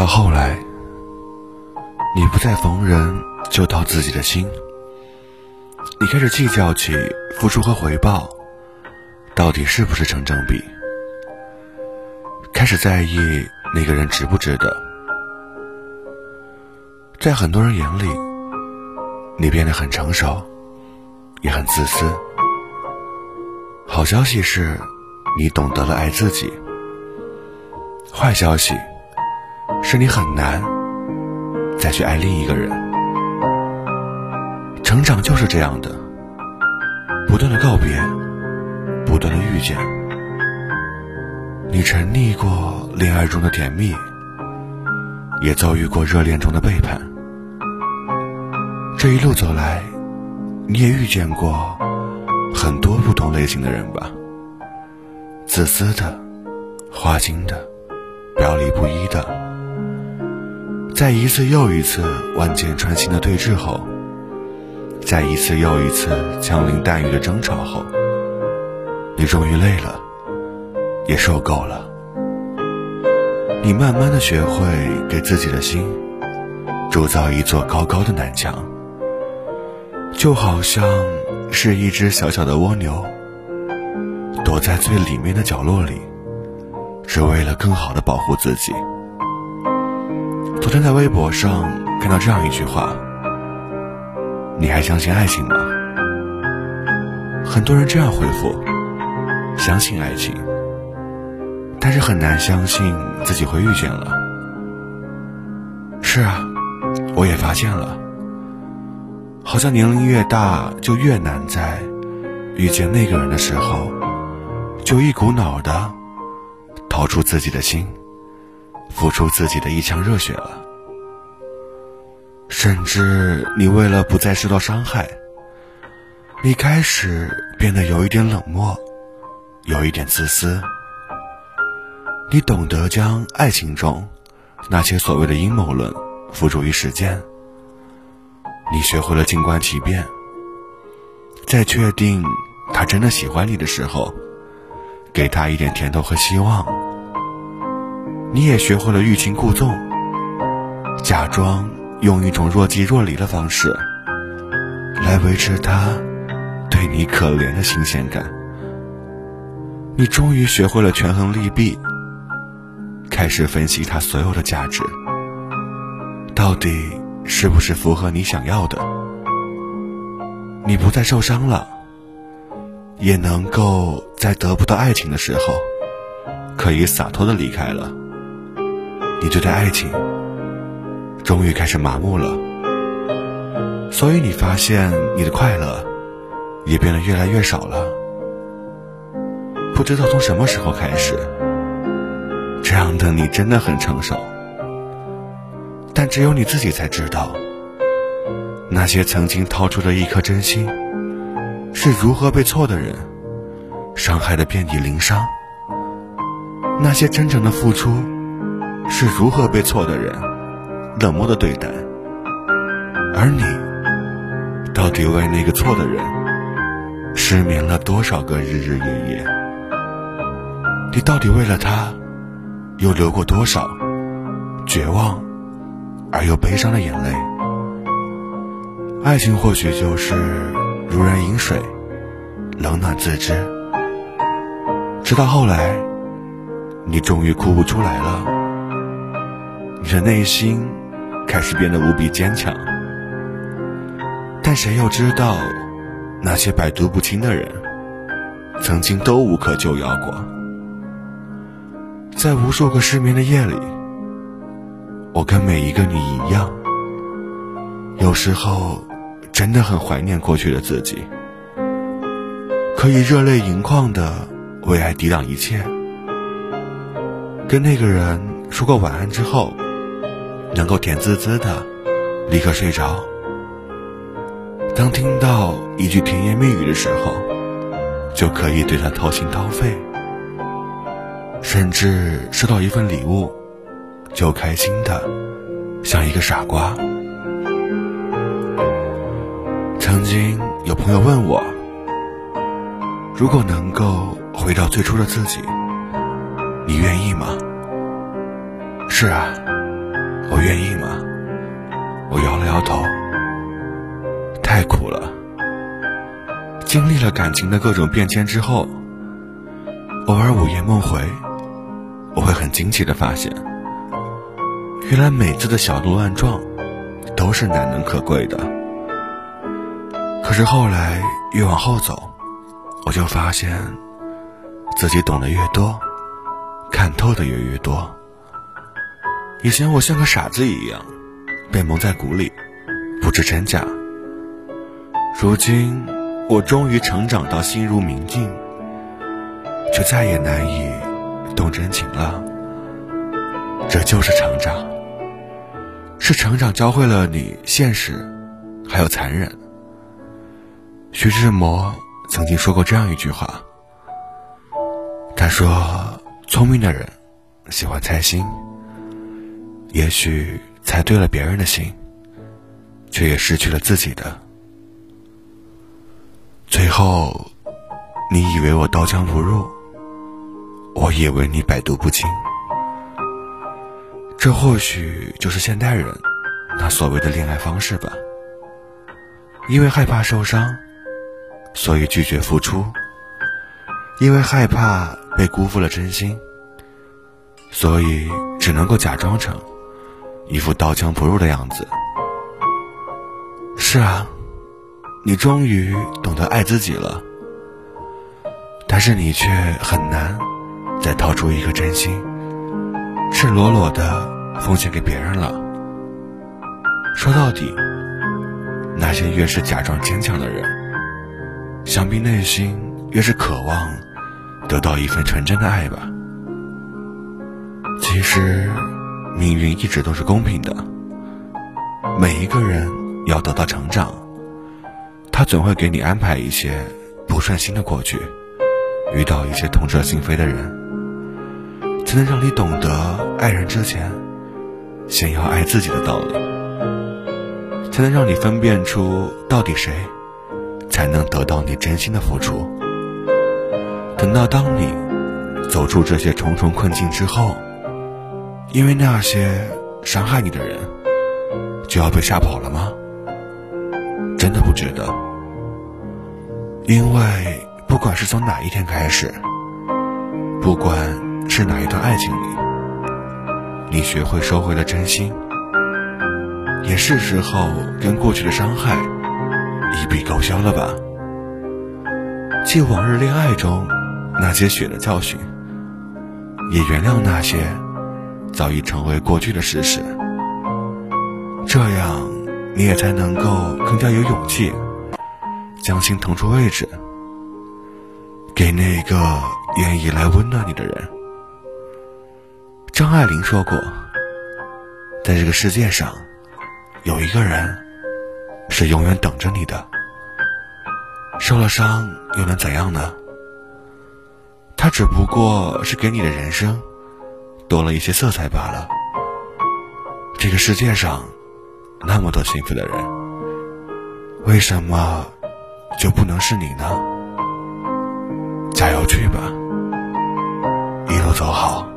到后来，你不再逢人就掏自己的心，你开始计较起付出和回报到底是不是成正比，开始在意那个人值不值得。在很多人眼里，你变得很成熟，也很自私。好消息是，你懂得了爱自己；坏消息。是你很难再去爱另一个人。成长就是这样的，不断的告别，不断的遇见。你沉溺过恋爱中的甜蜜，也遭遇过热恋中的背叛。这一路走来，你也遇见过很多不同类型的人吧？自私的，花心的，表里不一的。在一次又一次万箭穿心的对峙后，在一次又一次枪林弹雨的争吵后，你终于累了，也受够了。你慢慢的学会给自己的心铸造一座高高的南墙，就好像是一只小小的蜗牛，躲在最里面的角落里，只为了更好的保护自己。昨天在微博上看到这样一句话：“你还相信爱情吗？”很多人这样回复：“相信爱情，但是很难相信自己会遇见了。”是啊，我也发现了，好像年龄越大就越难在遇见那个人的时候，就一股脑的掏出自己的心。付出自己的一腔热血了，甚至你为了不再受到伤害，你开始变得有一点冷漠，有一点自私。你懂得将爱情中那些所谓的阴谋论付诸于实践，你学会了静观其变，在确定他真的喜欢你的时候，给他一点甜头和希望。你也学会了欲擒故纵，假装用一种若即若离的方式来维持他对你可怜的新鲜感。你终于学会了权衡利弊，开始分析他所有的价值，到底是不是符合你想要的？你不再受伤了，也能够在得不到爱情的时候，可以洒脱的离开了。你对待爱情终于开始麻木了，所以你发现你的快乐也变得越来越少了。不知道从什么时候开始，这样的你真的很成熟，但只有你自己才知道，那些曾经掏出的一颗真心，是如何被错的人伤害的遍体鳞伤。那些真诚的付出。是如何被错的人冷漠的对待，而你到底为那个错的人失眠了多少个日日夜夜？你到底为了他又流过多少绝望而又悲伤的眼泪？爱情或许就是如人饮水，冷暖自知。直到后来，你终于哭不出来了。你的内心开始变得无比坚强，但谁又知道，那些百毒不侵的人，曾经都无可救药过。在无数个失眠的夜里，我跟每一个你一样，有时候真的很怀念过去的自己，可以热泪盈眶的为爱抵挡一切。跟那个人说过晚安之后。能够甜滋滋的立刻睡着。当听到一句甜言蜜语的时候，就可以对他掏心掏肺。甚至收到一份礼物，就开心的像一个傻瓜。曾经有朋友问我，如果能够回到最初的自己，你愿意吗？是啊。愿意吗？我摇了摇头。太苦了。经历了感情的各种变迁之后，偶尔午夜梦回，我会很惊奇的发现，原来每次的小鹿乱撞，都是难能可贵的。可是后来越往后走，我就发现，自己懂得越多，看透的也越多。以前我像个傻子一样，被蒙在鼓里，不知真假。如今我终于成长到心如明镜，却再也难以动真情了。这就是成长，是成长教会了你现实，还有残忍。徐志摩曾经说过这样一句话，他说：“聪明的人喜欢猜心。”也许猜对了别人的心，却也失去了自己的。最后，你以为我刀枪不入，我以为你百毒不侵。这或许就是现代人那所谓的恋爱方式吧。因为害怕受伤，所以拒绝付出；因为害怕被辜负了真心，所以只能够假装成。一副刀枪不入的样子。是啊，你终于懂得爱自己了，但是你却很难再掏出一颗真心，赤裸裸的奉献给别人了。说到底，那些越是假装坚强的人，想必内心越是渴望得到一份纯真的爱吧。其实。命运一直都是公平的，每一个人要得到成长，他总会给你安排一些不顺心的过去，遇到一些痛彻心扉的人，才能让你懂得爱人之前先要爱自己的道理，才能让你分辨出到底谁才能得到你真心的付出。等到当你走出这些重重困境之后。因为那些伤害你的人就要被吓跑了吗？真的不觉得。因为不管是从哪一天开始，不管是哪一段爱情里，你学会收回了真心，也是时候跟过去的伤害一笔勾销了吧。记往日恋爱中那些血的教训，也原谅那些。早已成为过去的事实，这样你也才能够更加有勇气，将心腾出位置，给那个愿意来温暖你的人。张爱玲说过，在这个世界上，有一个人是永远等着你的。受了伤又能怎样呢？他只不过是给你的人生。多了一些色彩罢了。这个世界上那么多幸福的人，为什么就不能是你呢？加油去吧，一路走好。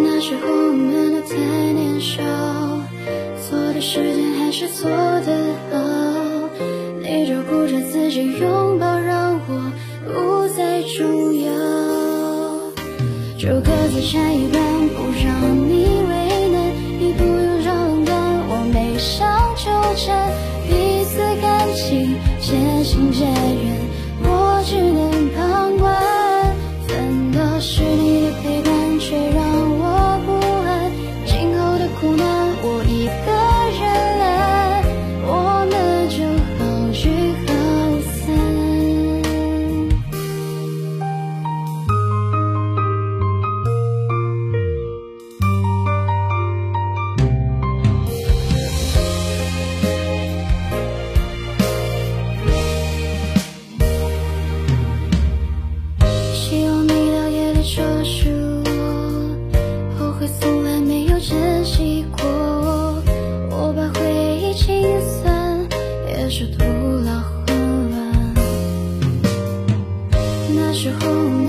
那时候我们都太年少，错的时间还是错的好。你照顾着自己，拥抱让我不再重要，就各自拆一半，不让你为难，你不用找冷淡，我没想纠缠。彼此感情渐行渐远，我只能时候